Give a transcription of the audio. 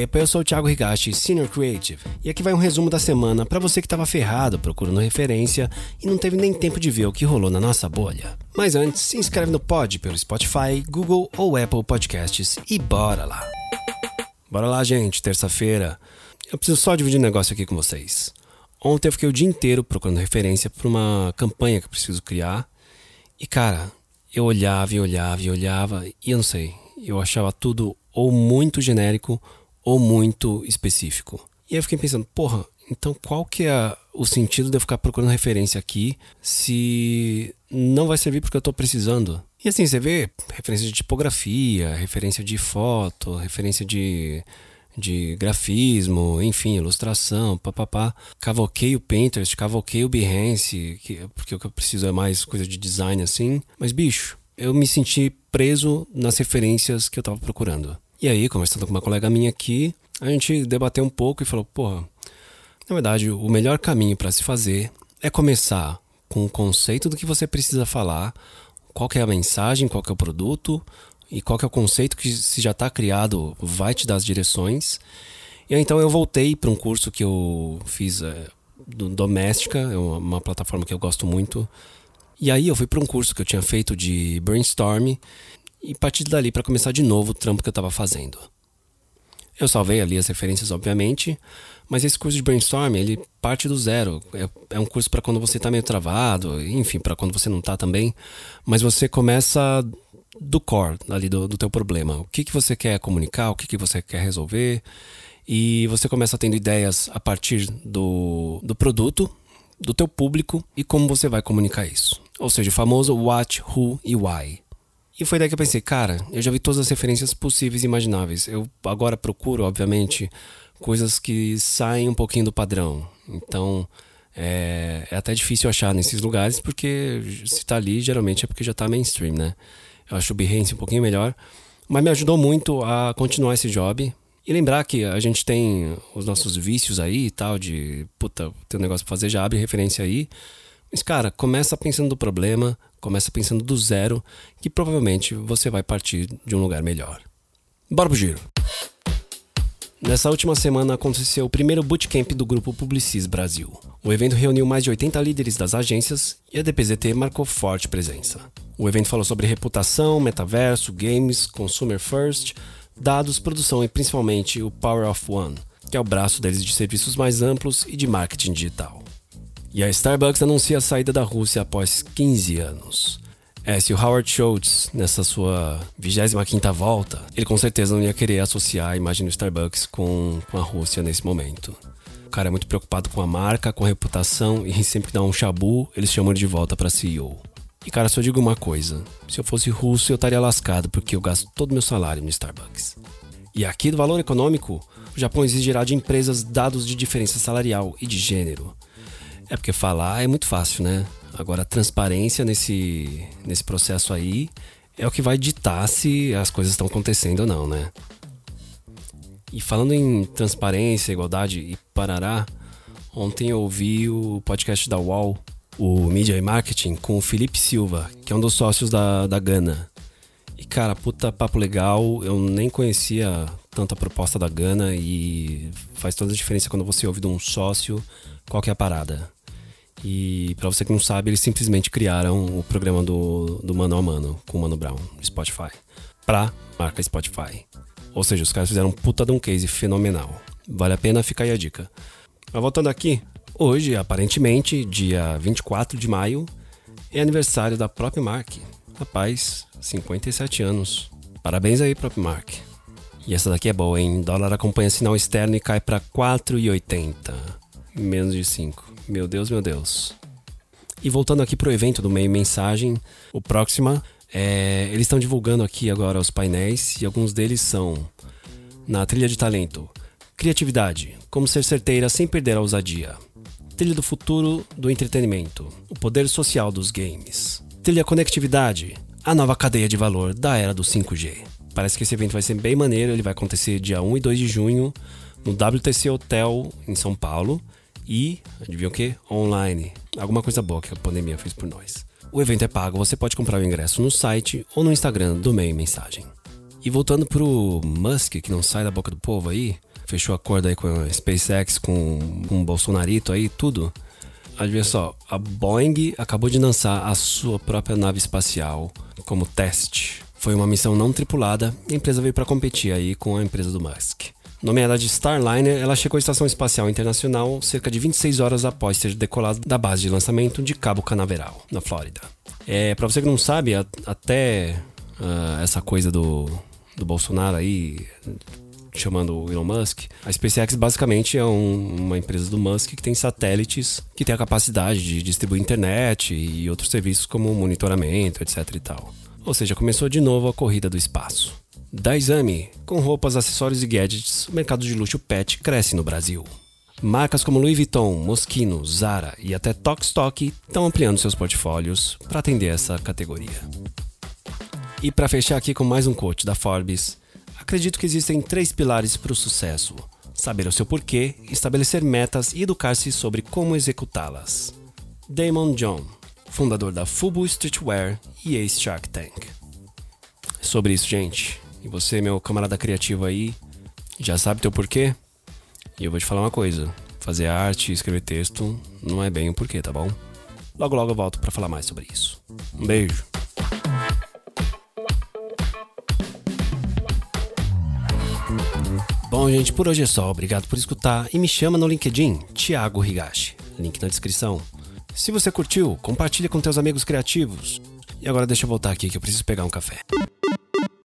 Epa, eu sou o Thiago Higashi, Senior Creative, e aqui vai um resumo da semana para você que estava ferrado procurando referência e não teve nem tempo de ver o que rolou na nossa bolha. Mas antes, se inscreve no Pod pelo Spotify, Google ou Apple Podcasts e bora lá! Bora lá, gente, terça-feira. Eu preciso só dividir um negócio aqui com vocês. Ontem eu fiquei o dia inteiro procurando referência para uma campanha que eu preciso criar. E cara, eu olhava e olhava e olhava e eu não sei, eu achava tudo ou muito genérico ou muito específico. E aí eu fiquei pensando, porra, então qual que é o sentido de eu ficar procurando referência aqui se não vai servir porque eu estou precisando? E assim, você vê referência de tipografia, referência de foto, referência de, de grafismo, enfim, ilustração, papapá. Cavoquei o Pinterest, cavoquei o Behance, que, porque o que eu preciso é mais coisa de design assim. Mas, bicho, eu me senti preso nas referências que eu estava procurando. E aí, conversando com uma colega minha aqui, a gente debateu um pouco e falou: porra, na verdade, o melhor caminho para se fazer é começar com o conceito do que você precisa falar, qual é a mensagem, qual é o produto e qual é o conceito que se já está criado vai te dar as direções. E então eu voltei para um curso que eu fiz é, do Doméstica, é uma plataforma que eu gosto muito. E aí eu fui para um curso que eu tinha feito de brainstorm e partir dali para começar de novo o trampo que eu estava fazendo. Eu salvei ali as referências, obviamente, mas esse curso de brainstorm, ele parte do zero. É, é um curso para quando você está meio travado, enfim, para quando você não está também. Mas você começa do core, ali do, do teu problema. O que, que você quer comunicar, o que, que você quer resolver. E você começa tendo ideias a partir do, do produto, do teu público e como você vai comunicar isso. Ou seja, o famoso what, who e why. E foi daí que eu pensei, cara, eu já vi todas as referências possíveis e imagináveis. Eu agora procuro, obviamente, coisas que saem um pouquinho do padrão. Então, é, é até difícil achar nesses lugares, porque se tá ali, geralmente é porque já tá mainstream, né? Eu acho o Behance um pouquinho melhor. Mas me ajudou muito a continuar esse job. E lembrar que a gente tem os nossos vícios aí e tal, de puta, tem um negócio pra fazer, já abre referência aí. Mas, cara, começa pensando do problema, começa pensando do zero, que provavelmente você vai partir de um lugar melhor. Bora pro giro! Nessa última semana aconteceu o primeiro bootcamp do grupo Publicis Brasil. O evento reuniu mais de 80 líderes das agências e a DPZT marcou forte presença. O evento falou sobre reputação, metaverso, games, consumer first, dados, produção e principalmente o Power of One, que é o braço deles de serviços mais amplos e de marketing digital. E a Starbucks anuncia a saída da Rússia após 15 anos. É, se o Howard Schultz, nessa sua 25ª volta, ele com certeza não ia querer associar a imagem do Starbucks com, com a Rússia nesse momento. O cara é muito preocupado com a marca, com a reputação e sempre que dá um chabu, eles chamam ele de volta para CEO. E cara, só digo uma coisa: se eu fosse russo, eu estaria lascado porque eu gasto todo meu salário no Starbucks. E aqui do valor econômico, o Japão exigirá de empresas dados de diferença salarial e de gênero. É porque falar é muito fácil, né? Agora, a transparência nesse, nesse processo aí é o que vai ditar se as coisas estão acontecendo ou não, né? E falando em transparência, igualdade e parará, ontem eu ouvi o podcast da UOL, o Media e Marketing, com o Felipe Silva, que é um dos sócios da, da Gana. E cara, puta papo legal, eu nem conhecia tanto a proposta da Gana e faz toda a diferença quando você ouve de um sócio qual que é a parada. E para você que não sabe, eles simplesmente criaram o programa do, do Mano a Mano com o Mano Brown, Spotify, pra marca Spotify. Ou seja, os caras fizeram um puta de um case fenomenal. Vale a pena, ficar aí a dica. Mas voltando aqui, hoje, aparentemente, dia 24 de maio, é aniversário da própria Mark. Rapaz, 57 anos. Parabéns aí, próprio Mark. E essa daqui é boa, hein? Dólar acompanha sinal externo e cai para 4,80. Menos de 5. Meu Deus, meu Deus. E voltando aqui pro evento do Meio Mensagem, o Proxima, é, eles estão divulgando aqui agora os painéis e alguns deles são na trilha de talento, criatividade, como ser certeira sem perder a ousadia. Trilha do futuro do entretenimento, o poder social dos games. Trilha conectividade, a nova cadeia de valor da era do 5G. Parece que esse evento vai ser bem maneiro, ele vai acontecer dia 1 e 2 de junho no WTC Hotel em São Paulo e, adivinha o que? Online. Alguma coisa boa que a pandemia fez por nós. O evento é pago, você pode comprar o ingresso no site ou no Instagram do Meio Mensagem. E voltando pro Musk, que não sai da boca do povo aí, fechou acordo aí com a SpaceX, com, com o Bolsonarito aí, tudo. Adivinha só, a Boeing acabou de lançar a sua própria nave espacial como teste. Foi uma missão não tripulada e a empresa veio para competir aí com a empresa do Musk. Nomeada de Starliner, ela chegou à Estação Espacial Internacional cerca de 26 horas após ter decolado da base de lançamento de Cabo Canaveral, na Flórida. É, para você que não sabe, a, até uh, essa coisa do, do Bolsonaro aí chamando o Elon Musk, a SpaceX basicamente é um, uma empresa do Musk que tem satélites que tem a capacidade de distribuir internet e outros serviços como monitoramento, etc e tal. Ou seja, começou de novo a corrida do espaço. Da Exame, com roupas, acessórios e gadgets, o mercado de luxo pet cresce no Brasil. Marcas como Louis Vuitton, Moschino, Zara e até Tokstok estão ampliando seus portfólios para atender essa categoria. E para fechar aqui com mais um quote da Forbes, acredito que existem três pilares para o sucesso: saber o seu porquê, estabelecer metas e educar-se sobre como executá-las. Damon John, fundador da Fubu Streetwear e ex-Shark Tank. Sobre isso, gente. E você, meu camarada criativo aí, já sabe teu porquê? E eu vou te falar uma coisa: fazer arte escrever texto não é bem o porquê, tá bom? Logo, logo eu volto para falar mais sobre isso. Um beijo. Bom, gente, por hoje é só. Obrigado por escutar e me chama no LinkedIn, Thiago Higashi. Link na descrição. Se você curtiu, compartilha com teus amigos criativos. E agora deixa eu voltar aqui que eu preciso pegar um café.